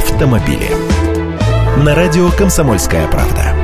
автомобили. На радио «Комсомольская правда».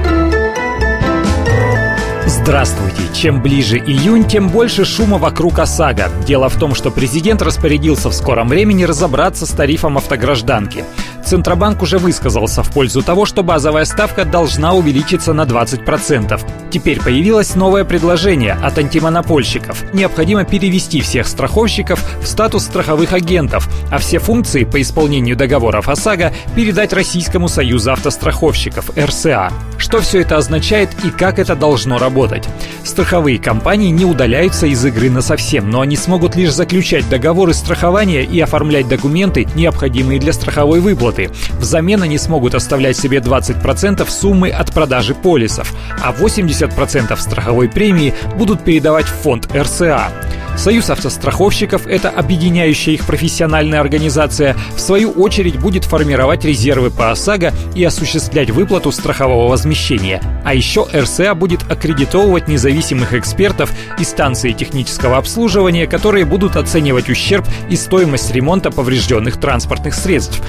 Здравствуйте! Чем ближе июнь, тем больше шума вокруг ОСАГО. Дело в том, что президент распорядился в скором времени разобраться с тарифом автогражданки. Центробанк уже высказался в пользу того, что базовая ставка должна увеличиться на 20%. Теперь появилось новое предложение от антимонопольщиков. Необходимо перевести всех страховщиков в статус страховых агентов, а все функции по исполнению договоров ОСАГО передать Российскому союзу автостраховщиков РСА. Что все это означает и как это должно работать? Страховые компании не удаляются из игры на совсем, но они смогут лишь заключать договоры страхования и оформлять документы, необходимые для страховой выплаты. Взамен они смогут оставлять себе 20% суммы от продажи полисов, а 80% страховой премии будут передавать в фонд РСА. Союз автостраховщиков – это объединяющая их профессиональная организация, в свою очередь будет формировать резервы по ОСАГО и осуществлять выплату страхового возмещения. А еще РСА будет аккредитовывать независимых экспертов и станции технического обслуживания, которые будут оценивать ущерб и стоимость ремонта поврежденных транспортных средств.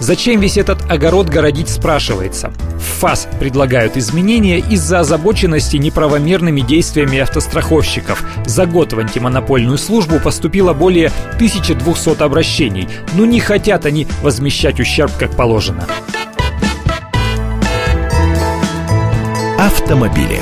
Зачем весь этот огород городить, спрашивается. В ФАС предлагают изменения из-за озабоченности неправомерными действиями автостраховщиков. За год в антимонопольную службу поступило более 1200 обращений. Но не хотят они возмещать ущерб как положено. Автомобили.